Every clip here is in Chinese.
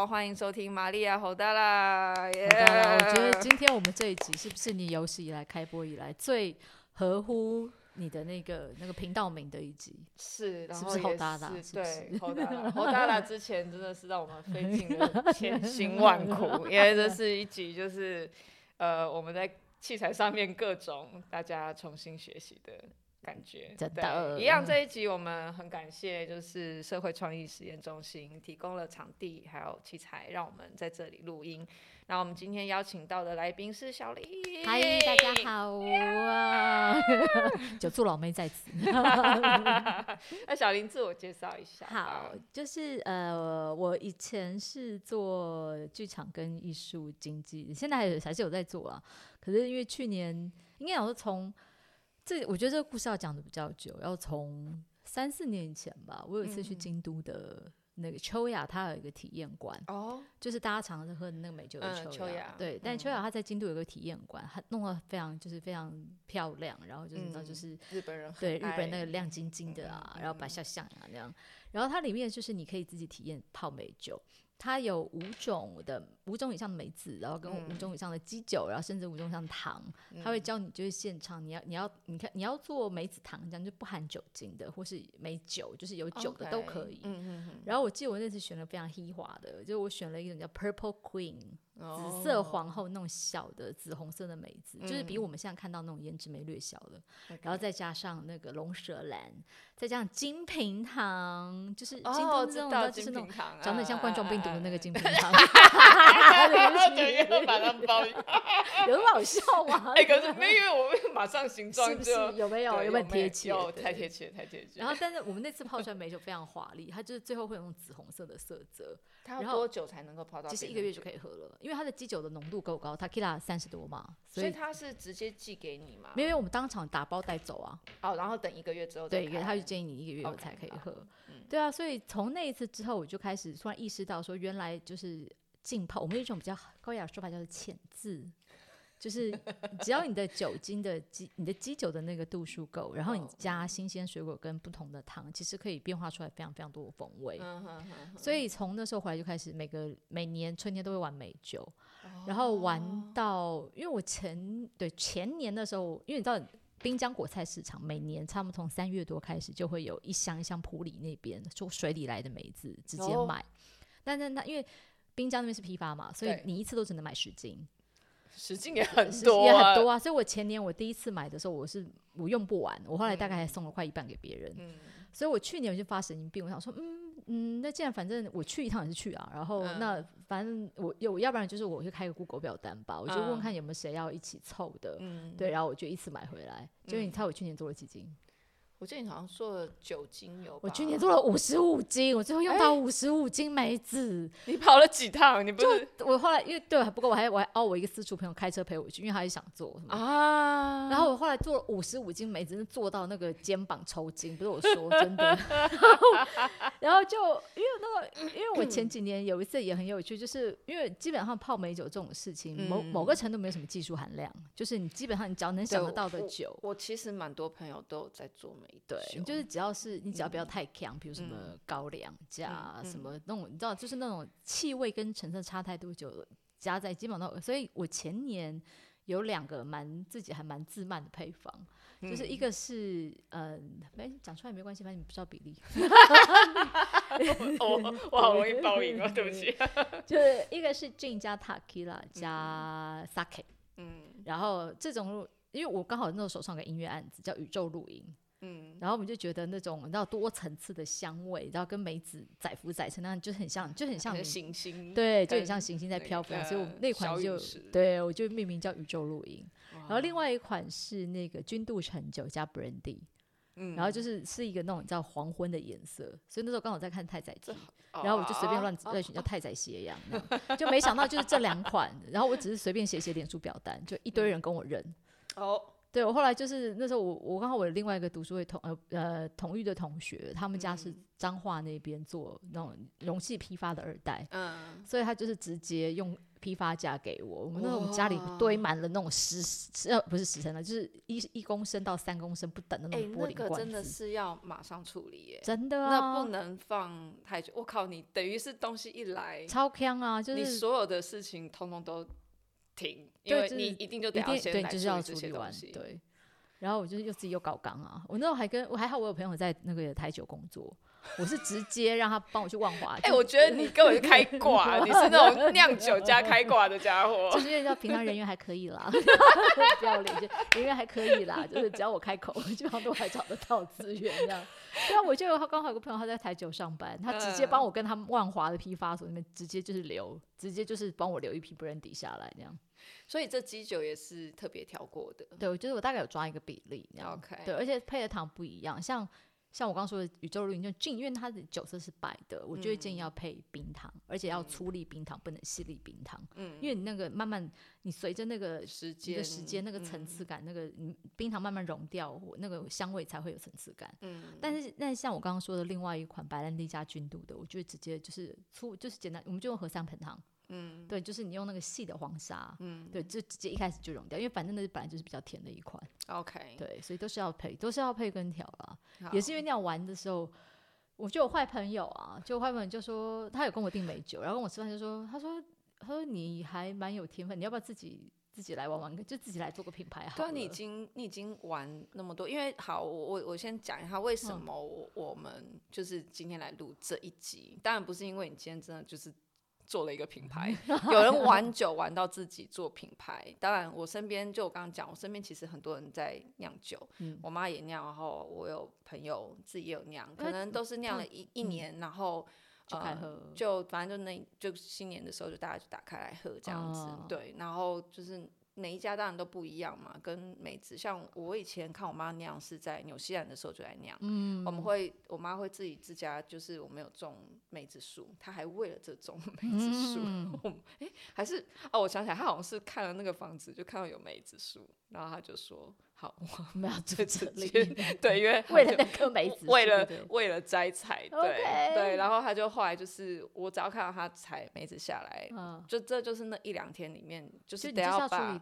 好，欢迎收听玛利亚侯大啦。好的，我觉得今天我们这一集是不是你有史以来开播以来最合乎你的那个那个频道名的一集？是，然后是不是侯大大？对，侯大 大，侯大大之前真的是让我们费尽了千辛万苦，因为这是一集就是呃我们在器材上面各种大家重新学习的。感觉对，一样。这一集我们很感谢，就是社会创意实验中心提供了场地还有器材，让我们在这里录音。那我们今天邀请到的来宾是小林。嗨，大家好啊！久住老妹在此。那小林自我介绍一下。好，就是呃，我以前是做剧场跟艺术经济，现在还还是有在做啊。可是因为去年，应该讲是从。这我觉得这个故事要讲的比较久，要从三四年前吧。我有一次去京都的那个秋雅，它有一个体验馆哦，就是大家常常喝的那个美酒的秋雅。对，嗯、但秋雅它在京都有个体验馆，它弄得非常就是非常漂亮，然后就是你知道就是日本人对日本那个亮晶晶的啊，嗯、然后白肖像啊那样，然后它里面就是你可以自己体验泡美酒。它有五种的五种以上的梅子，然后跟五种以上的基酒，嗯、然后甚至五种以上的糖，他会教你就是现场你要你要你看你要做梅子糖这样就不含酒精的，或是梅酒就是有酒的都可以。然后我记得我那次选了非常稀华的，就我选了一种叫 Purple Queen。紫色皇后那种小的紫红色的梅子，嗯、就是比我们现在看到那种胭脂梅略小的，嗯、然后再加上那个龙舌兰，再加上金瓶糖，就是京都这种的，就是那种长得像冠状病毒的那个金瓶糖。然后就又把它包，有那么好笑吗？哎、欸，可是没有，我们马上形状就 是有没有有没有贴切？有太贴切，太贴切。然后，但是我们那次泡出来梅酒非常华丽，它就是最后会有那种紫红色的色泽。它要多久才能够泡到？其实一个月就可以喝了，因为它的基酒的浓度够高，Tequila 三十多嘛，所以它是直接寄给你嘛？没有，我们当场打包带走啊。哦，然后等一个月之后，对，他就建议你一个月后才可以喝。对啊，所以从那一次之后，我就开始突然意识到说，原来就是浸泡，我们有一种比较高雅的说法叫做浅渍。就是只要你的酒精的基，你的基酒的那个度数够，然后你加新鲜水果跟不同的糖，其实可以变化出来非常非常多的风味。所以从那时候回来就开始每个每年春天都会玩美酒，然后玩到，因为我前对前年的时候，因为你知道滨江果菜市场每年差不多从三月多开始就会有一箱一箱普里那边从水里来的梅子直接买，但但那因为滨江那边是批发嘛，所以你一次都只能买十斤。十斤也很多，也很多啊！所以我前年我第一次买的时候，我是我用不完，我后来大概还送了快一半给别人。嗯，所以我去年我就发神经病，我想说，嗯嗯，那既然反正我去一趟也是去啊，然后那反正我有，要不然就是我就开个 Google 表单吧，我就问看有没有谁要一起凑的，嗯，对，然后我就一次买回来。就是你猜我去年做了几斤？我记得你好像做了九斤油，我去年做了五十五斤，我最后用到五十五斤梅子。你跑了几趟？你不是我后来因为对，不过我还我还哦，我一个私厨朋友开车陪我去，因为他也想做啊。然后我后来做了五十五斤梅子，做到那个肩膀抽筋，不是我说真的。然后就因为那个，因为我前 几年有一次也很有趣，就是因为基本上泡梅酒这种事情，某某个程度没有什么技术含量，就是你基本上你只要能想得到的酒。我其实蛮多朋友都有在做梅。对，就是只要是你只要不要太强，比如什么高粱加什么那种，你知道，就是那种气味跟成色差太多就加在基本上都。所以我前年有两个蛮自己还蛮自慢的配方，就是一个是嗯，没讲出来没关系，反正你不知道比例。我我好容易报应啊，对不起。就是一个是 gin 加 tequila 加 sake，嗯，然后这种因为我刚好那时候手上有个音乐案子叫宇宙露营。嗯，然后我们就觉得那种你知道多层次的香味，然后跟梅子载浮载沉那样，就很像，就很像 行星，对，就很像行星在漂浮。所以我那款就对我就命名叫宇宙露营。然后另外一款是那个君度橙酒加 brandy，嗯，然后就是是一个那种你知道黄昏的颜色。所以那时候刚好在看太宰治，然后我就随便乱乱选叫太宰斜阳，就没想到就是这两款。然后我只是随便写写脸书表单，就一堆人跟我认。哦。对，我后来就是那时候我我刚好我的另外一个读书会同呃呃同育的同学，他们家是彰化那边做那种容器批发的二代，嗯，所以他就是直接用批发价给我。我们那种家里堆满了那种十十呃不是十升的，就是一一公升到三公升不等的那种玻璃罐子。欸、那个真的是要马上处理耶，真的、啊，那不能放太久。我靠，你等于是东西一来超坑啊，就是你所有的事情通通都停，因为你一定就得要先来处理这些东西。对。然后我就又自己又搞刚啊！我那时候还跟我还好，我有朋友在那个台酒工作，我是直接让他帮我去万华。哎、欸，我觉得你根本是开 挂，你是那种酿酒加开挂的家伙。就是因为平常人缘还可以啦，不要脸，人缘还可以啦，就是只要我开口，基本上都还找得到资源这样。对啊，我就有他刚好有个朋友他在台酒上班，他直接帮我跟他们万华的批发所那边直接就是留，直接就是帮我留一批 brandy 下来这样。所以这基酒也是特别调过的。对，我觉得我大概有抓一个比例。OK。对，而且配的糖不一样，像像我刚刚说的宇宙绿，就俊，因为它的酒色是白的，我就会建议要配冰糖，嗯、而且要粗粒冰糖，嗯、不能细粒冰糖。嗯。因为你那个慢慢，你随着那个时间的时间，那个层次感，嗯、那个冰糖慢慢融掉，那个香味才会有层次感。嗯。但是，那像我刚刚说的另外一款白兰地加菌度的，我就会直接就是粗，就是简单，我们就用和三盆糖。嗯，对，就是你用那个细的黄沙，嗯，对，就直接一开始就溶掉，因为反正那本来就是比较甜的一款。OK，对，所以都是要配，都是要配根条啦。也是因为那样玩的时候，我就有坏朋友啊，就坏朋友就说他有跟我订美酒，然后跟我吃饭就说，他说他说你还蛮有天分，你要不要自己自己来玩玩，就自己来做个品牌好了。对啊，你已经你已经玩那么多，因为好，我我我先讲一下为什么我我们就是今天来录这一集，当然不是因为你今天真的就是。做了一个品牌，有人玩酒玩到自己做品牌。当然，我身边就我刚刚讲，我身边其实很多人在酿酒，嗯、我妈也酿，然后我有朋友自己也有酿，可能都是酿了一、嗯、一年，然后就开喝、呃，就反正就那就新年的时候就大家就打开来喝这样子，哦、对，然后就是。每一家当然都不一样嘛，跟梅子，像我以前看我妈酿是在纽西兰的时候就在酿，嗯，我们会我妈会自己自家，就是我们有种梅子树，她还为了这种 梅子树，哎、嗯欸，还是哦，我想起来，她好像是看了那个房子，就看到有梅子树，然后她就说。好，我们要做这里，对，因为 为了那颗梅子，为了为了摘采，对对，然后他就后来就是，我只要看到他采梅子下来，就这就是那一两天里面，就是得要把，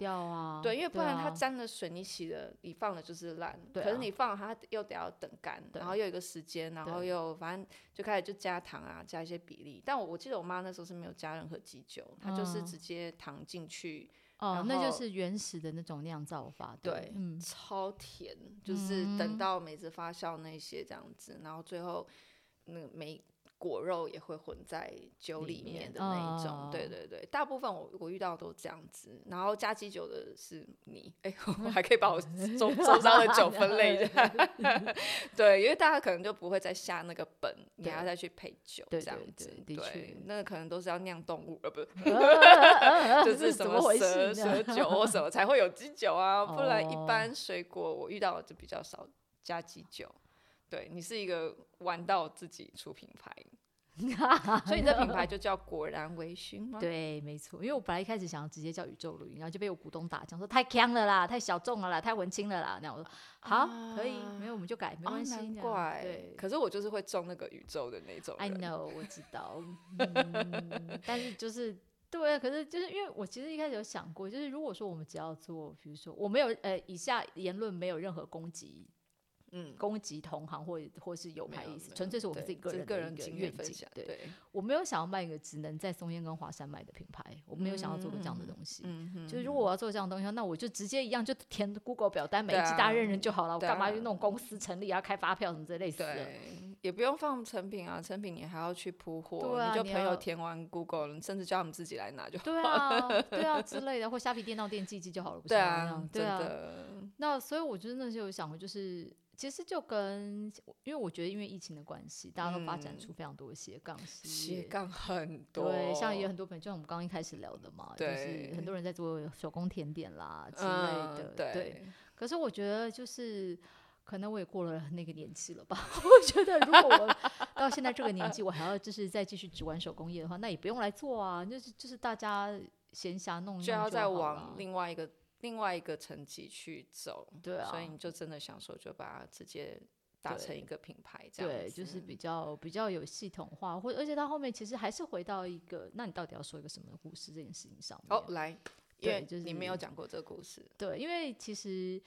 对，因为不然它沾了水，你洗了你放了就是烂，可是你放了它又得要等干，然后又有一个时间，然后又反正就开始就加糖啊，加一些比例，但我我记得我妈那时候是没有加任何基酒，她就是直接糖进去。哦，那就是原始的那种酿造法，对，对嗯，超甜，就是等到梅子发酵那些这样子，然后最后那个梅。果肉也会混在酒里面的那一种，哦、对对对，大部分我我遇到都这样子，然后加基酒的是你，哎，我还可以把我周周遭的酒分类一下，对，因为大家可能就不会再下那个本，你还要再去配酒这样子，对，对，那个可能都是要酿动物，呃，不是，就是什么蛇蛇酒或什么才会有基酒啊，不然一般水果我遇到的就比较少加基酒。对，你是一个玩到自己出品牌，所以你的品牌就叫果然微醺吗？对，没错。因为我本来一开始想要直接叫宇宙录音，然后就被我股东打讲说太强了啦，太小众了啦，太文青了啦。那我说好，啊、可以，没有我们就改，没关系。难怪，对。可是我就是会中那个宇宙的那种。I know，我知道。嗯、但是就是对，可是就是因为我其实一开始有想过，就是如果说我们只要做，比如说我没有呃以下言论没有任何攻击。嗯，攻击同行或或是有牌意思，纯粹是我们自己个人的经验分享。对，我没有想要卖一个只能在松烟跟华山卖的品牌，我没有想要做个这样的东西。嗯，就是如果我要做这样的东西，那我就直接一样就填 Google 表单，每一季大家认认就好了。我干嘛用那种公司成立啊，开发票什么之类的？对，也不用放成品啊，成品你还要去铺货，你就朋友填完 Google，甚至叫他们自己来拿就好。对啊，对啊之类的，或虾皮店到店寄寄就好了，不是？对啊，对啊。那所以我觉得那时候有想过，就是。其实就跟，因为我觉得因为疫情的关系，大家都发展出非常多的斜杠事业，斜杠很多，对，像也有很多朋友，就像我们刚刚一开始聊的嘛，就是很多人在做手工甜点啦之类的，嗯、对，对。可是我觉得就是，可能我也过了那个年纪了吧。我觉得如果我 到现在这个年纪，我还要就是再继续只玩手工业的话，那也不用来做啊，就是就是大家闲暇弄，就要再往另外一个。另外一个层级去走，对啊，所以你就真的想说，就把它直接打成一个品牌这样子，对，就是比较比较有系统化，或而且到后面其实还是回到一个，那你到底要说一个什么故事这件事情上面？哦，来，对，就是你没有讲过这个故事，对，因为其实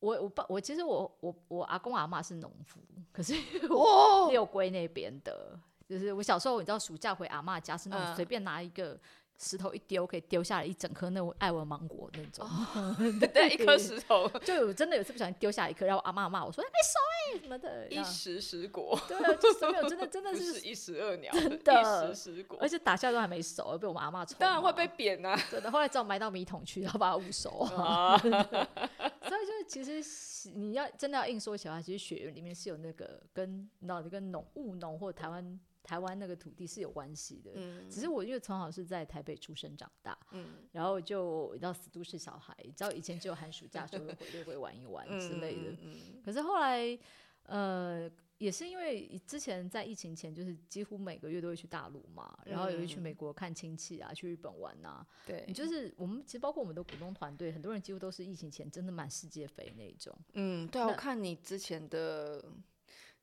我我爸我其实我我我阿公阿妈是农夫，可是 我六龟那边的，哦、就是我小时候你知道暑假回阿妈家是那种随便拿一个。嗯石头一丢，可以丢下来一整颗那种爱文芒果那种，哦、对，一颗石头就有真的有次不小心丢下一颗，然后阿妈骂我说：“哎，没熟哎，什么的。”一石十果，对啊，就是没有真的真的是，是一石二鸟，真的一石十果，而且打下都还没熟，被我们阿妈抽，当然会被扁啊！真的，后来只好埋到米桶去，然后把它捂熟。啊、所以就是其实你要真的要硬说起来，其实血缘里面是有那个跟你知道跟农务农或者台湾。台湾那个土地是有关系的，嗯，只是我因为从小是在台北出生长大，嗯，然后就到死都市小孩，你知道以前只有寒暑假就会回六会玩一玩之类的，可是后来，呃，也是因为之前在疫情前，就是几乎每个月都会去大陆嘛，然后也会去美国看亲戚啊，去日本玩啊，对，就是我们其实包括我们的股东团队，很多人几乎都是疫情前真的满世界飞那一种，嗯，对啊，我看你之前的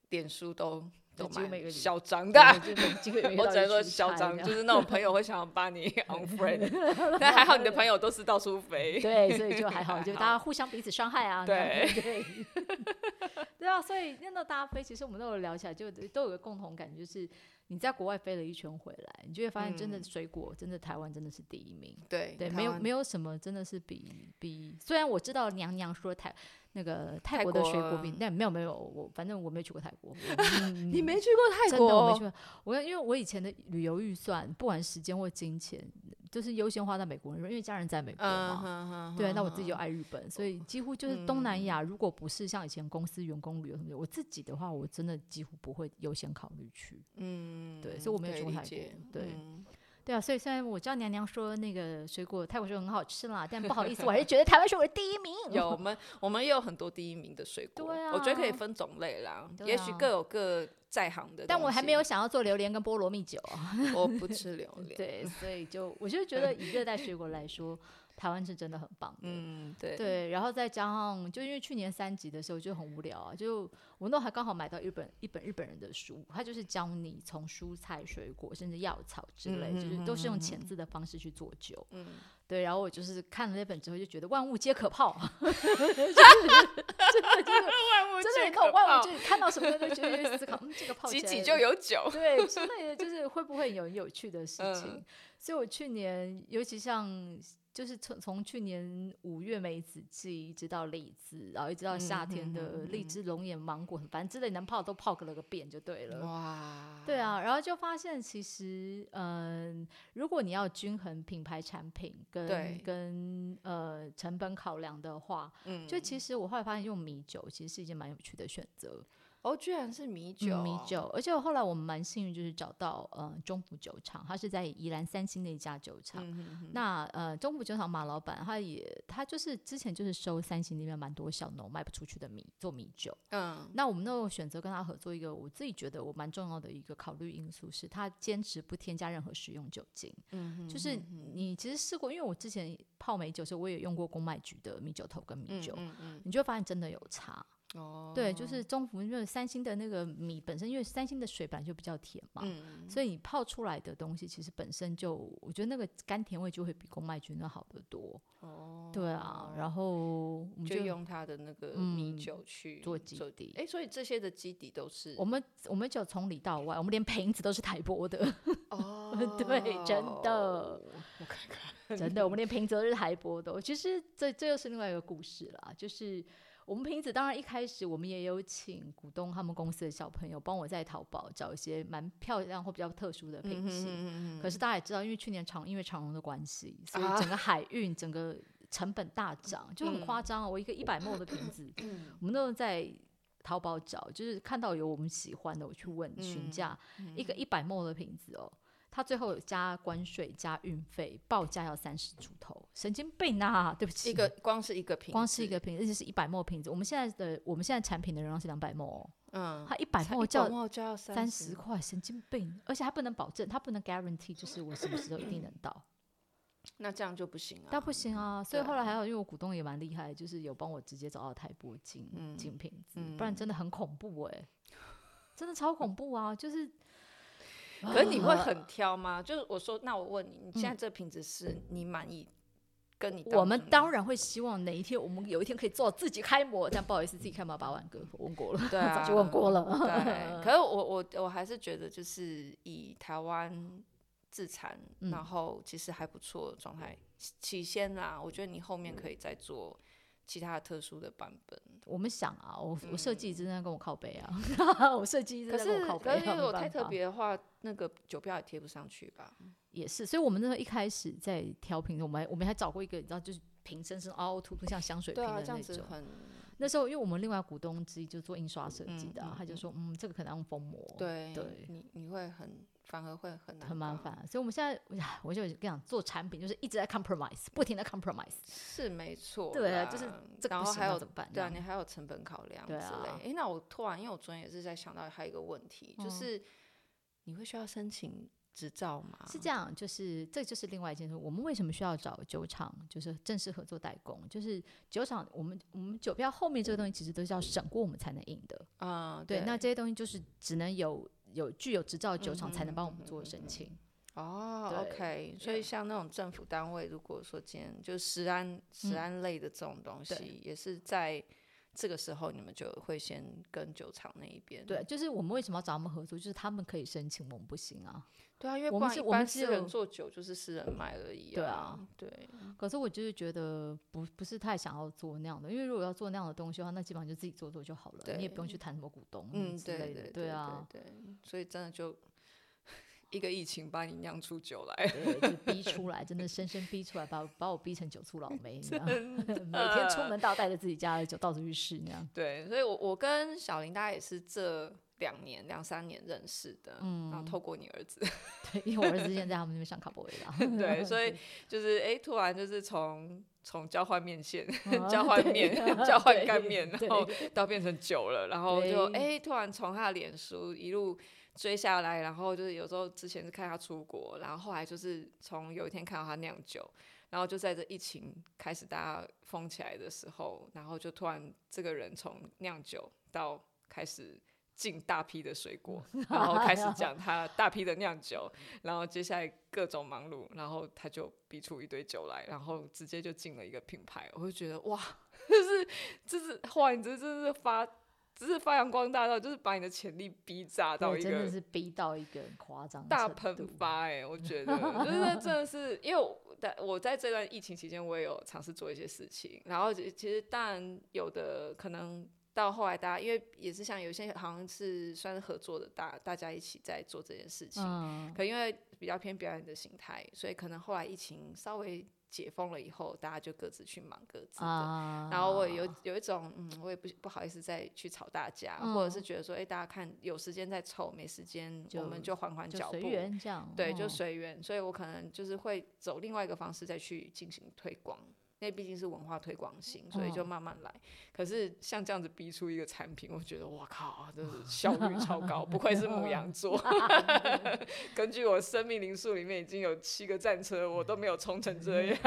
脸书都。都蛮嚣张的，我只能说嚣张，就是那种朋友会想要把你 unfriend，但还好你的朋友都是到处飞，对，所以就还好，就大家互相彼此伤害啊，对。对，对啊，所以那大家飞，其实我们都有聊起来，就都有个共同感觉，就是你在国外飞了一圈回来，你就会发现，真的水果，真的台湾真的是第一名，对对，没有没有什么真的是比比，虽然我知道娘娘说台。那个泰国的水果比，但没有没有我，反正我没有去过泰国。嗯、你没去过泰国？真的我没去过。我因为我以前的旅游预算，不管时间或金钱，就是优先花在美国人，因为家人在美国嘛。嗯、对、嗯，那我自己又爱日本，所以几乎就是东南亚。如果不是像以前公司员工旅游什么的，我自己的话，我真的几乎不会优先考虑去。嗯，对，所以我没有去过泰国。对。嗯对啊，所以虽然我知道娘娘说那个水果泰国水果很好吃啦，但不好意思，我还是觉得台湾水果是第一名。有我们，我们也有很多第一名的水果。对啊，我觉得可以分种类啦，啊、也许各有各在行的。但我还没有想要做榴莲跟菠萝蜜酒。我不吃榴 莲。对，所以就我就觉得以热带水果来说。台湾是真的很棒的，嗯，对对，然后再加上，就因为去年三级的时候就很无聊啊，就我那还刚好买到一本一本日本人的书，他就是教你从蔬菜、水果甚至药草之类，嗯、就是都是用浅字的方式去做酒，嗯，对，然后我就是看了那本之后就觉得万物皆可泡，真的就是万物皆可泡，万物就看到什么都觉得思考，嗯，这个泡起来挤挤就有酒，对，之类的，就是会不会有有趣的事情，嗯、所以我去年尤其像。就是从从去年五月梅子季一直到荔枝，然后一直到夏天的荔枝、龙眼、芒果，反正之类能泡都泡个了个遍就对了。哇，对啊，然后就发现其实，嗯，如果你要均衡品牌产品跟跟呃成本考量的话，嗯，就其实我后来发现用米酒其实是一件蛮有趣的选择。哦，居然是米酒，嗯，米酒，而且后来我们蛮幸运，就是找到呃中福酒厂，它是在宜兰三星的一家酒厂。嗯、哼哼那呃中福酒厂马老板他也他就是之前就是收三星那边蛮多小农卖不出去的米做米酒。嗯，那我们那种选择跟他合作一个，我自己觉得我蛮重要的一个考虑因素是，他坚持不添加任何食用酒精。嗯哼哼哼就是你其实试过，因为我之前泡美酒时候，我也用过公卖局的米酒头跟米酒，嗯嗯嗯你就会发现真的有差。哦，对，就是中福，因为三星的那个米本身，因为三星的水本来就比较甜嘛，嗯、所以你泡出来的东西其实本身就，我觉得那个甘甜味就会比公卖局那好得多。哦，对啊，然后我们就，就用它的那个米酒去、嗯、做基底。哎，所以这些的基底都是我们，我们就从里到外，我们连瓶子都是台玻的。哦，对，真的，我看看，真的，我们连瓶子都是台玻的。其实这这又是另外一个故事啦，就是。我们瓶子当然一开始我们也有请股东他们公司的小朋友帮我在淘宝找一些蛮漂亮或比较特殊的品系。嗯、可是大家也知道，因为去年长因为长荣的关系，所以整个海运整个成本大涨，啊、就很夸张哦。我一个一百 ml 的瓶子，嗯、我们都在淘宝找，就是看到有我们喜欢的，我去问询价，嗯、一个一百 ml 的瓶子哦。他最后加关税加运费，报价要三十出头，神经病啊！对不起，一个光是一个瓶，光是一个瓶，而且是一百 ml 瓶子。我们现在的我们现在产品的容量是两百 ml，嗯，他一百就要三十块，神经病！而且还不能保证，他不能 guarantee，就是我什么时候一定能到。那这样就不行啊。那不行啊，所以后来还好，因为我股东也蛮厉害，就是有帮我直接找到台玻金金瓶子，不然真的很恐怖哎，真的超恐怖啊！就是，可是你会 很挑吗？就是我说，那我问你，你现在这瓶子是你满意？跟你我们当然会希望哪一天我们有一天可以做自己开模，这样不好意思自己开模八万个，问过了，对啊，早就问过了。对，可是我我我还是觉得就是以台湾自产，嗯、然后其实还不错的状态。起先啦，我觉得你后面可以再做其他特殊的版本。我们想啊，我我设计一直在跟我靠背啊，我设计一直在跟我靠背。可是可是如果太特别的话，那个酒标也贴不上去吧？也是，所以我们那时候一开始在挑瓶，我们还我们还找过一个，你知道，就是瓶身是凹凸，不像香水瓶的那种。对啊，这样子很。那时候，因为我们另外股东之一就做印刷设计的，他就说，嗯，这个可能用封膜。对对，你你会很，反而会很难。很麻烦，所以我们现在，我就跟你讲，做产品就是一直在 compromise，不停的 compromise。是没错。对啊，就是这个。然后还有怎么办？对啊，你还有成本考量之类。哎，那我突然，因为我昨天也是在想到还有一个问题，就是你会需要申请。执照嘛，是这样，就是这就是另外一件事。我们为什么需要找酒厂，就是正式合作代工？就是酒厂，我们我们酒标后面这个东西其实都是要审过我们才能印的啊。嗯、对，那这些东西就是只能有有具有执照的酒厂才能帮我们做申请。哦对，OK。所以像那种政府单位，如果说今天就食安食安类的这种东西，嗯、也是在。这个时候你们就会先跟酒厂那一边。对，就是我们为什么要找他们合作？就是他们可以申请，我们不行啊。对啊，因为我们是我们私人做酒，就是私人卖而已。对啊，对。可是我就是觉得不不是太想要做那样的，因为如果要做那样的东西的话，那基本上就自己做做就好了，你也不用去谈什么股东嗯之类的。对啊，对。所以真的就。一个疫情把你酿出酒来，对，就逼出来，真的深深逼出来，把把我逼成酒醋老 梅，你知道？每天出门都要带着自己家的酒到处去试，那样。对，所以我我跟小林大概也是这两年两三年认识的，嗯，然后透过你儿子，对，因为我儿子之前在他们那边上卡波维拉，对，所以就是哎，突然就是从从交换面线、交换面、交换干面，然后到变成酒了，然后就哎，突然从他的脸书一路。追下来，然后就是有时候之前是看他出国，然后后来就是从有一天看到他酿酒，然后就在这疫情开始大家封起来的时候，然后就突然这个人从酿酒到开始进大批的水果，然后开始讲他大批的酿酒，然后接下来各种忙碌，然后他就逼出一堆酒来，然后直接就进了一个品牌，我就觉得哇，就是就是哇，你这真是发。只是发扬光大到，就是把你的潜力逼炸到一个，真的是逼到一个夸张大喷发哎、欸！我觉得，就是真的是，因为我在我在这段疫情期间，我也有尝试做一些事情，然后其实当然有的可能到后来大家，因为也是像有些好像是算是合作的大，大大家一起在做这件事情，嗯、可因为比较偏表演的形态，所以可能后来疫情稍微。解封了以后，大家就各自去忙各自的。啊、然后我有有一种，嗯，我也不不好意思再去吵大家，嗯、或者是觉得说，哎、欸，大家看有时间再凑，没时间我们就缓缓脚步，对，就随缘。哦、所以我可能就是会走另外一个方式再去进行推广。因为毕竟是文化推广型，所以就慢慢来。哦、可是像这样子逼出一个产品，我觉得哇靠，真是 效率超高，不愧是母羊座。根据我生命灵数里面已经有七个战车，我都没有冲成这样。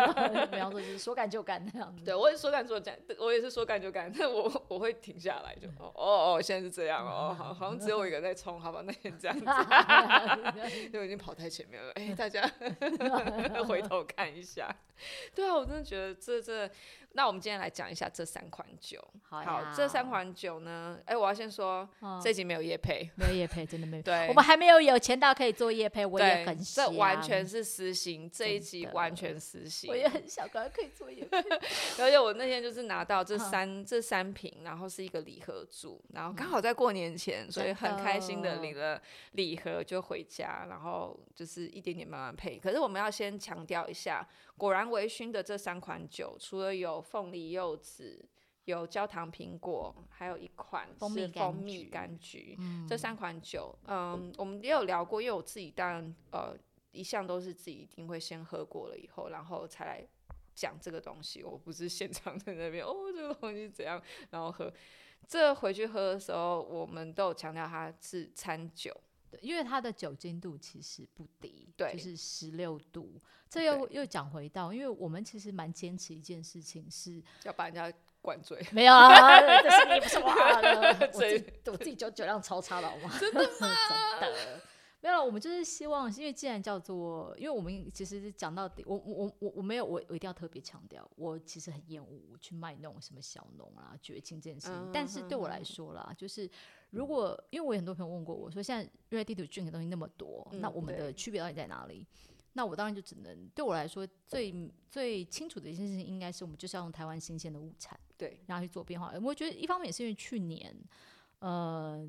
母羊座就是说干就干那样子。对，我也说干就干，我也是说干就干。但我 我会停下来就，哦哦哦，现在是这样哦，好，好像只有我一个人在冲，好吧，那先这样子。因为已经跑太前面了，哎、欸，大家回头看一下。对啊，我真的觉得。这这，那我们今天来讲一下这三款酒。好，好，这三款酒呢，哎，我要先说，这集没有夜配，没有夜配，真的没有。对，我们还没有有钱到可以做夜配，我也很想。这完全是私心，这一集完全私心。我也很想，可以做夜配。而且我那天就是拿到这三这三瓶，然后是一个礼盒组，然后刚好在过年前，所以很开心的领了礼盒就回家，然后就是一点点慢慢配。可是我们要先强调一下。果然微醺的这三款酒，除了有凤梨柚子、有焦糖苹果，还有一款是蜂蜜柑橘。嗯、这三款酒，嗯，我们也有聊过，因为我自己当然呃一向都是自己一定会先喝过了以后，然后才来讲这个东西。我不是现场在那边哦，这个东西怎样，然后喝。这回去喝的时候，我们都有强调它是餐酒。对，因为它的酒精度其实不低，对，就是十六度。这又又讲回到，因为我们其实蛮坚持一件事情是要把人家灌醉。没有啊，这是你不是我的，我自己我自己酒酒量超差的好吗？真的吗？真的。没有，我们就是希望，因为既然叫做，因为我们其实讲到底，我我我我没有，我我一定要特别强调，我其实很厌恶去卖那种什么小农啊、绝情这件事情。嗯、但是对我来说啦，嗯、就是如果因为我有很多朋友问过我说，现在 ready drink 的东西那么多，嗯、那我们的区别到底在哪里？那我当然就只能对我来说最最清楚的一件事情，应该是我们就是要用台湾新鲜的物产，对，然后去做变化。我觉得一方面也是因为去年，呃，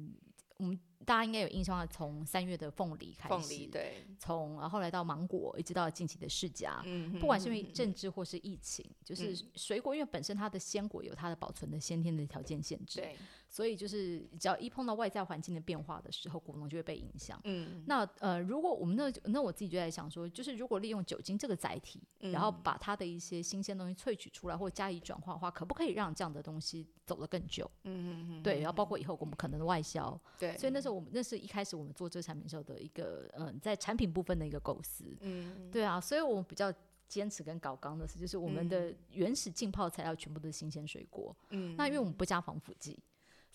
我们。大家应该有印象，从三月的凤梨开始，凤梨对，从然后来到芒果，一直到近期的释迦，嗯，不管是因为政治或是疫情，嗯、就是水果，因为本身它的鲜果有它的保存的先天的条件限制，对，所以就是只要一碰到外在环境的变化的时候，果农就会被影响。嗯，那呃，如果我们那那我自己就在想说，就是如果利用酒精这个载体，嗯、然后把它的一些新鲜东西萃取出来或加以转化的话，可不可以让这样的东西走得更久？嗯嗯对，然后包括以后我们可能的外销，对，所以那时候。我们那是一开始我们做这个产品时候的一个嗯，在产品部分的一个构思，嗯，对啊，所以我们比较坚持跟搞刚的是，就是我们的原始浸泡材料全部都是新鲜水果，嗯，那因为我们不加防腐剂，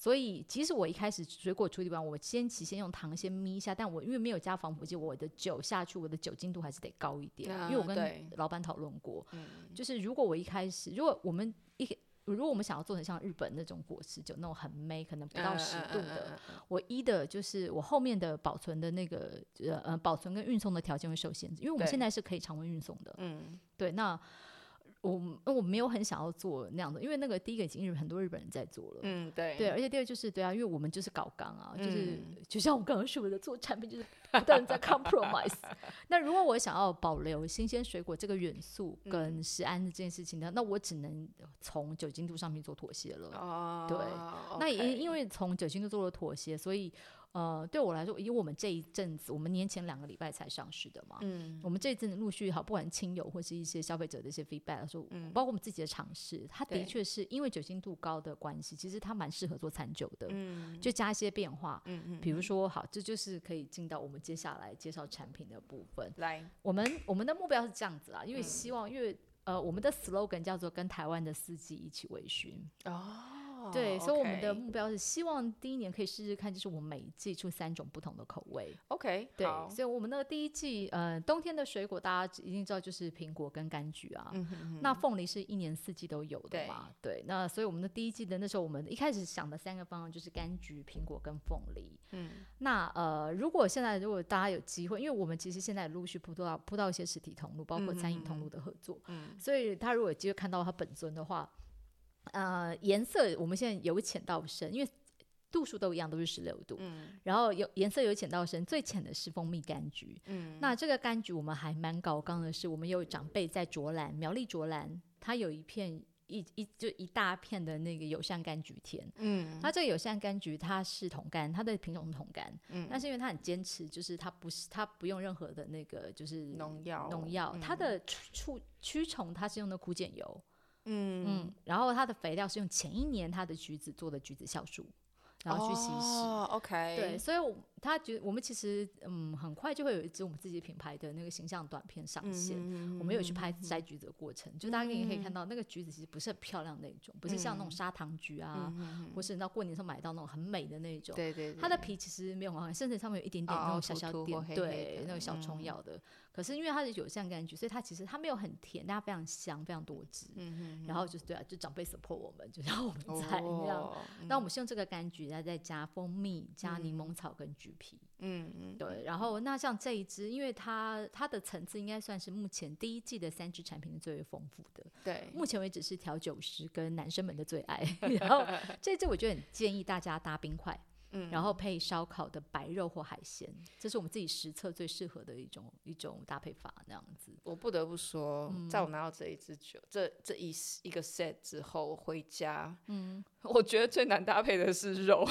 所以即使我一开始水果处理完，我先起先用糖先眯一下，但我因为没有加防腐剂，我的酒下去，我的酒精度还是得高一点，因为我跟老板讨论过，嗯，就是如果我一开始，如果我们一如果我们想要做成像日本那种果汁酒那种很美，可能不到十度的，我一的就是我后面的保存的那个呃呃保存跟运送的条件会受限制，因为我们现在是可以常温运送的。嗯，对，那我我没有很想要做那样的，因为那个第一个已经日很多日本人在做了。嗯，对，对，而且第二就是对啊，因为我们就是搞刚啊，就是就像我刚刚说的，做产品就是。不断在 compromise。那如果我想要保留新鲜水果这个元素跟食安的这件事情呢，嗯、那我只能从酒精度上面做妥协了。哦、对那也因为从酒精度做了妥协，所以。呃，对我来说，因为我们这一阵子，我们年前两个礼拜才上市的嘛，嗯，我们这一阵子陆续好，不管亲友或是一些消费者的一些 feedback，说，嗯，包括我们自己的尝试，它的确是因为酒精度高的关系，其实它蛮适合做餐酒的，嗯，就加一些变化，嗯嗯，比如说，好，这就是可以进到我们接下来介绍产品的部分。来，我们我们的目标是这样子啊，因为希望，因为呃，我们的 slogan 叫做跟台湾的司机一起微醺。哦。对.所以我们的目标是希望第一年可以试试看，就是我们每一季出三种不同的口味。OK，对，所以我们那个第一季，呃，冬天的水果大家一定知道就是苹果跟柑橘啊。嗯、哼哼那凤梨是一年四季都有的嘛？对，对，那所以我们的第一季的那时候，我们一开始想的三个方案就是柑橘、苹果跟凤梨。嗯，那呃，如果现在如果大家有机会，因为我们其实现在陆续铺到铺到一些实体通路，包括餐饮通路的合作。嗯，所以他如果有机会看到他本尊的话。呃，颜色我们现在由浅到深，因为度数都一样，都是十六度。嗯，然后有颜色由浅到深，最浅的是蜂蜜柑橘。嗯，那这个柑橘我们还蛮高刚的是，我们有长辈在卓兰苗栗卓兰，它有一片一一就一大片的那个友善柑橘田。嗯，它这个友善柑橘它是同柑，它的品种是桶柑。嗯，但是因为它很坚持，就是它不是它不用任何的那个就是农药农药，它的驱驱虫它是用的苦碱油。嗯嗯，然后它的肥料是用前一年它的橘子做的橘子酵素，然后去稀释。哦，OK。对，所以我。他觉得我们其实嗯很快就会有一支我们自己品牌的那个形象短片上线，嗯、我们有去拍摘橘子的过程，嗯、就大家也可以看到那个橘子其实不是很漂亮那种，嗯、不是像那种砂糖橘啊，嗯、或是你到过年时候买到那种很美的那种。对对，对。它的皮其实没有很好，甚至上面有一点点那种小小点，哦、对，黑黑那种小虫咬的。嗯、可是因为它是有像柑橘，所以它其实它没有很甜，但它非常香，非常多汁。嗯、然后就是对啊，就长辈 support 我们，就让我们在那那我们是用这个柑橘，然后再加蜂蜜、加柠檬草跟橘皮。嗯嗯，对，然后那像这一支，因为它它的层次应该算是目前第一季的三支产品最为丰富的。对，目前为止是调酒师跟男生们的最爱。然后这一支我就很建议大家搭冰块。嗯，然后配烧烤的白肉或海鲜，这是我们自己实测最适合的一种一种搭配法，那样子。我不得不说，嗯、在我拿到这一支酒，这这一一个 set 之后回家，嗯，我觉得最难搭配的是肉，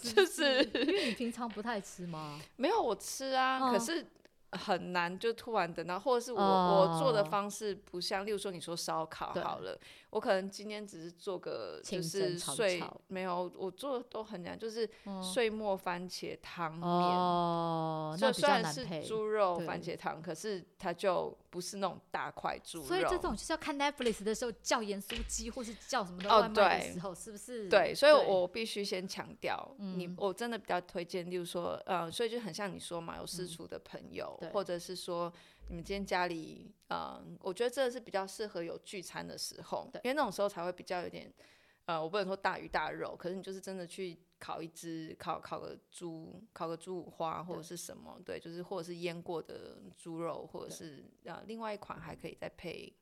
是 就是因为你平常不太吃吗？没有，我吃啊，嗯、可是很难就突然等到，或者是我、哦、我做的方式不像，例如说你说烧烤好了，我可能今天只是做个就是碎，没有我做的都很难，就是碎末番茄汤面，哦，那虽然是猪肉番茄汤，可是它就不是那种大块猪肉。所以这种就是要看 Netflix 的时候叫盐酥鸡或是叫什么的外卖的时候，是不是？对，所以我必须先强调，你我真的比较推荐，例如说，呃，所以就很像你说嘛，有私厨的朋友。或者是说，你们今天家里，嗯，我觉得这是比较适合有聚餐的时候，因为那种时候才会比较有点，呃，我不能说大鱼大肉，可是你就是真的去烤一只，烤烤个猪，烤个猪五花或者是什么，对，就是或者是腌过的猪肉，或者是呃，另外一款还可以再配。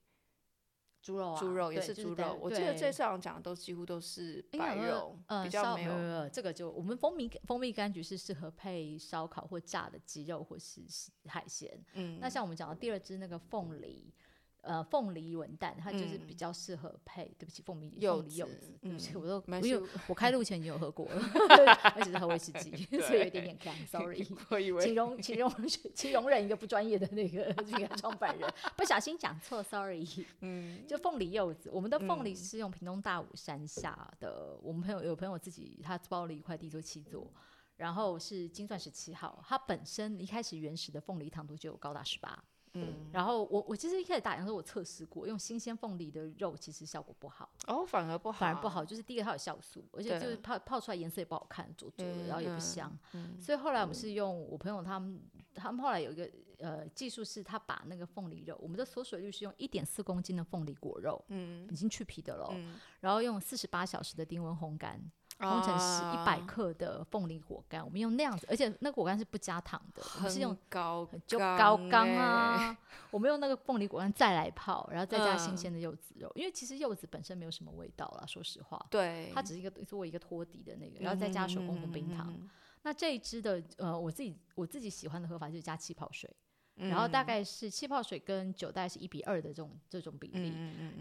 猪肉啊，猪肉也是猪肉。就是、我记得这次好像讲的都几乎都是白肉，嗯、比较没有。这个就我们蜂蜜蜂蜜柑橘是适合配烧烤或炸的鸡肉或是海鲜。嗯，那像我们讲的第二支那个凤梨。呃，凤梨文旦，它就是比较适合配。对不起，凤梨凤梨柚子，对不起，我都因为我开录前已经有喝过了，而且是喝威士忌，所以有一点点干，sorry。我以为，请容请容 请容忍一个不专业的那个这个创办人，不小心讲错，sorry。嗯，就凤梨柚子，我们的凤梨是用屏东大武山下的，我们朋友有朋友自己他包了一块地做七座，然后是金钻石七号，它本身一开始原始的凤梨糖度就有高达十八。嗯，然后我我其实一开始打烊的时候，我测试过用新鲜凤梨的肉，其实效果不好。哦，反而不好，反而不好，就是第一个它有酵素，而且就是泡泡出来颜色也不好看，浊浊的，然后也不香。嗯，所以后来我们是用我朋友他们，他们后来有一个呃技术是，他把那个凤梨肉，我们的锁水率是用一点四公斤的凤梨果肉，嗯，已经去皮的了，然后用四十八小时的低温烘干。烘成是一百克的凤梨果干，我们用那样子，而且那果干是不加糖的，我们是用高就高刚啊，我们用那个凤梨果干再来泡，然后再加新鲜的柚子肉，因为其实柚子本身没有什么味道啦，说实话，对，它只是一个作为一个托底的那个，然后再加手工红冰糖。那这一支的呃，我自己我自己喜欢的喝法就是加气泡水。然后大概是气泡水跟酒大概是一比二的这种这种比例，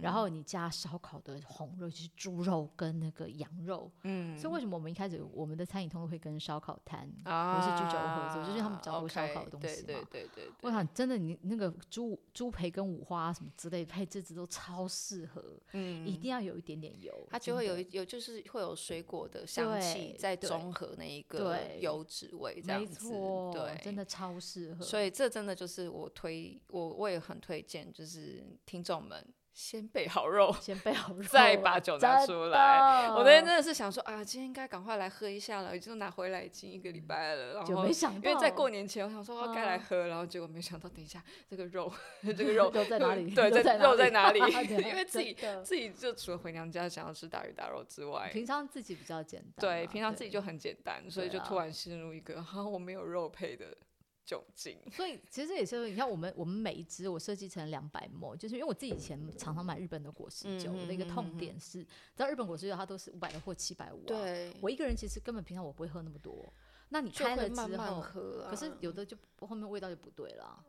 然后你加烧烤的红肉，就是猪肉跟那个羊肉，嗯，所以为什么我们一开始我们的餐饮通常会跟烧烤摊或是居酒屋合作，就是他们比较多烧烤的东西嘛，对对对对。我想真的你那个猪猪培跟五花什么之类配置都超适合，嗯，一定要有一点点油，它就会有有就是会有水果的香气在综合那一个油脂味这样子，对，真的超适合，所以这真的就是。是我推我我也很推荐，就是听众们先备好肉，先备好肉，再把酒拿出来。我那天真的是想说啊，今天应该赶快来喝一下了，已经拿回来已经一个礼拜了，然后没想到，因为在过年前我想说该来喝，然后结果没想到，等一下这个肉，这个肉 肉在哪里？对，在肉在哪里？因为自己自己就除了回娘家想要吃大鱼大肉之外，平常自己比较简单，对，平常自己就很简单，所以就突然陷入一个哈，我没有肉配的。酒精，所以其实也是，你看我们我们每一支我设计成两百 ml，就是因为我自己以前常常买日本的果实酒，我的一个痛点是，知道日本果实酒它都是五百的或七百五，对，我一个人其实根本平常我不会喝那么多。那你开了之后，可是有的就后面味道就不对了，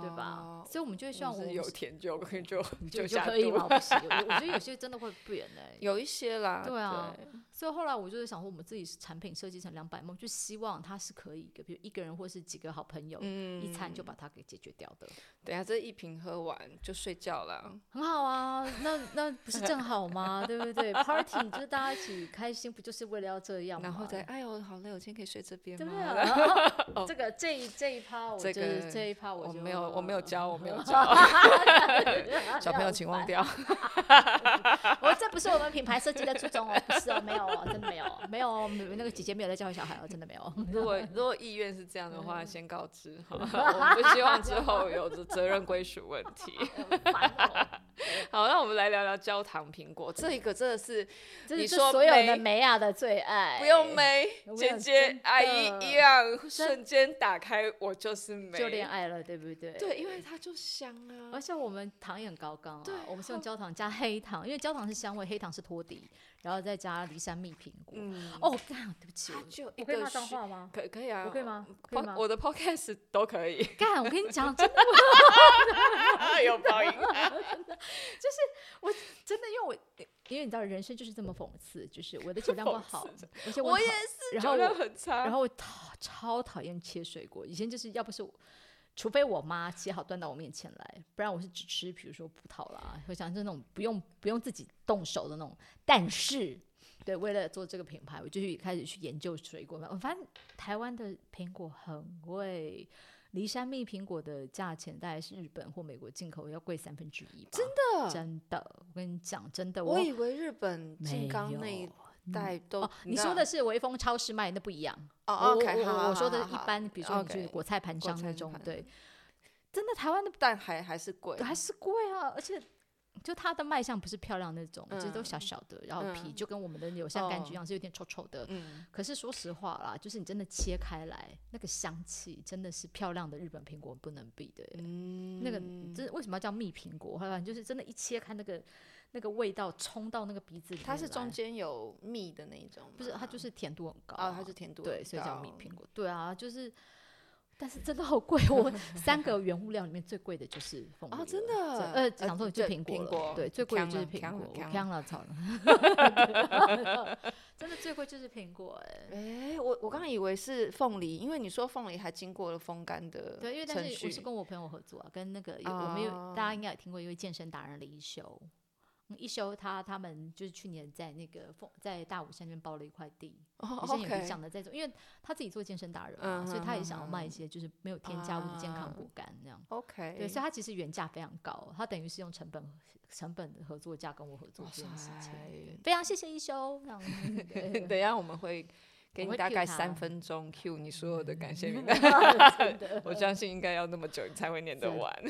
对吧？所以我们就希望我们有甜就可以就就就可以吗？不行，我觉得有些真的会变诶，有一些啦，对啊。所以后来我就是想说，我们自己产品设计成两百 ml，就希望它是可以，比如一个人或是几个好朋友，一餐就把它给解决掉的。等下这一瓶喝完就睡觉了，很好啊。那那不是正好吗？对不对？Party 就是大家一起开心，不就是为了要这样吗？然后再哎呦好累，我今天可以睡这。对不对？啊？这个这一这一趴，我这个这一趴我没有我没有教，我没有 教。小朋友请忘掉。我这不是我们品牌设计的初衷哦，不是哦，没有哦，真的没有，没有，那个姐姐没有在教育小孩哦，真的没有。如果如果意愿是这样的话，先告知好，我不希望之后有责任归属问题。好，那我们来聊聊焦糖苹果，这一个真的是你说所有的梅亚的最爱，不用梅姐姐阿姨。一样瞬间打开，我就是美，就恋爱了，对不对？对，因为它就香啊，而且我们糖也很高刚啊，我们是用焦糖加黑糖，因为焦糖是香味，黑糖是托底，然后再加梨山蜜苹果。哦，干，对不起，我可以骂脏话吗？可可以啊，我可以吗？可以吗？我的 podcast 都可以。干，我跟你讲，真的，有报应，就是我真的，因为我因为你知道，人生就是这么讽刺，就是我的酒量不好，而且我也是，然后酒量很差，然后我讨超讨厌切水果，以前就是要不是除非我妈切好端到我面前来，不然我是只吃，比如说葡萄啦，我想是那种不用不用自己动手的那种。但是，对，为了做这个品牌，我就去开始去研究水果。我发现台湾的苹果很贵，梨山蜜苹果的价钱大概是日本或美国进口要贵三分之一吧。真的，真的，我跟你讲，真的。我以为日本金刚那一带都、哦，你说的是微风超市卖那不一样。哦，OK，我，我，好，我说的一般，比如说你去果菜盘商那种，对。真的，台湾的蛋还还是贵，还是贵啊！而且，就它的卖相不是漂亮那种，其实都小小的，然后皮就跟我们的友善柑橘一样，是有点臭臭的。可是说实话啦，就是你真的切开来，那个香气真的是漂亮的日本苹果不能比的。那个，这为什么要叫蜜苹果？后来就是真的，一切开那个那个味道冲到那个鼻子里，它是中间有蜜的那一种，不是？它就是甜度很高啊，它是甜度对，所以叫蜜苹果。对啊，就是。但是真的好贵，我 三个原物料里面最贵的就是凤梨。哦，真的？呃，讲说就是苹果，果对，最贵的就是苹果。了，操了，真的最贵就是苹果，哎，哎，我我刚刚以为是凤梨，因为你说凤梨还经过了风干的，对，因为但是我是跟我朋友合作啊，跟那个有我们有大家应该也听过一位健身达人李一修。一休他他们就是去年在那个凤在大武山那边包了一块地，也是有理想着在做，因为他自己做健身达人嘛，所以他也想要卖一些就是没有添加物的健康果干那样。OK，对，所以他其实原价非常高，他等于是用成本成本的合作价跟我合作这件事情。非常谢谢一休。等一下我们会。给你大概三分钟，cue 你所有的感谢名单。我相信应该要那么久，你才会念得完。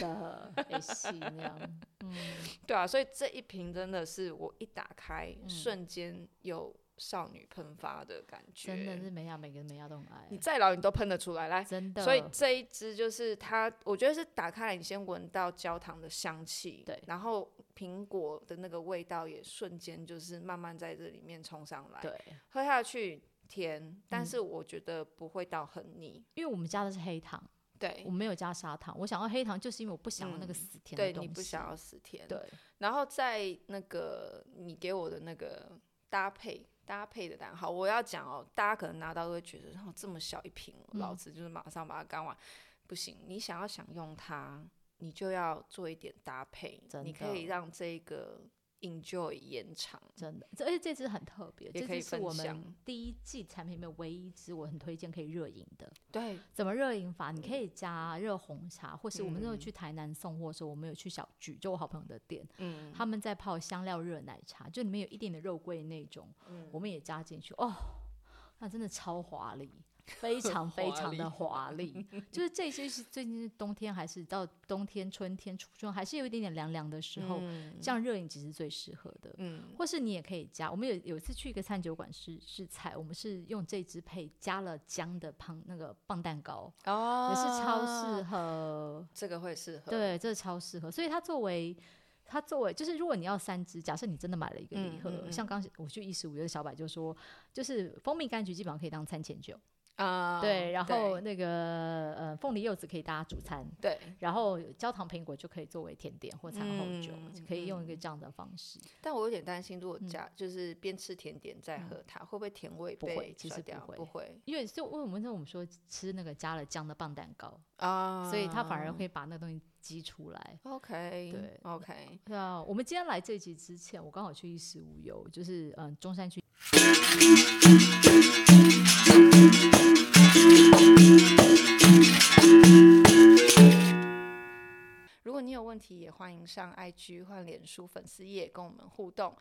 对啊，所以这一瓶真的是我一打开，嗯、瞬间有少女喷发的感觉。真的是每样每个每样都很爱。你再老你都喷得出来，来。真的。所以这一支就是它，我觉得是打开来，你先闻到焦糖的香气，对，然后苹果的那个味道也瞬间就是慢慢在这里面冲上来，对，喝下去。甜，但是我觉得不会到很腻，嗯，因为我们加的是黑糖，对，我没有加砂糖。我想要黑糖，就是因为我不想要那个死甜的东西。对，你不想要死甜，对。然后在那个你给我的那个搭配搭配的单，好，我要讲哦，大家可能拿到都会觉得，然后这么小一瓶，嗯，老子就是马上把它干完，不行。你想要享用它，你就要做一点搭配，你可以让这个。Enjoy 延长，真的，而且这支很特别，这支是我们第一季产品里面唯一一支我很推荐可以热饮的。对，怎么热饮法？你可以加热红茶，或是我们那时候去台南送货的时候，我们有去小聚，就我好朋友的店，嗯，他们在泡香料热奶茶，就里面有一点的肉桂那种，嗯，我们也加进去，哦，那真的超华丽。非常非常的华丽，就是这些是最近是冬天还是到冬天、春天、初春，还是有一点点凉凉的时候，嗯、这样热饮其实最适合的。嗯，或是你也可以加，我们有有一次去一个餐酒馆试试菜，我们是用这支配加了姜的棒那个棒蛋糕，哦，也是超适合，这个会适合，对，这个超适合，所以它作为它作为就是如果你要三支，假设你真的买了一个礼盒，嗯嗯嗯、像刚我去一十五，有的小白就说，就是蜂蜜柑橘基本上可以当餐前酒。啊，uh, 对，然后那个呃，凤梨柚子可以搭主餐，对，然后焦糖苹果就可以作为甜点或餐后酒，嗯、可以用一个这样的方式。但我有点担心，如果加、嗯、就是边吃甜点再喝它，嗯、会不会甜味不会？其实不会，不会，因为就为什么那我们说吃那个加了姜的棒蛋糕啊，uh, 所以它反而会把那个东西激出来。OK，对，OK，对啊。我们今天来这集之前，我刚好去衣食无忧，就是嗯、呃，中山区。如果你有问题，也欢迎上 IG 换脸书粉丝页跟我们互动。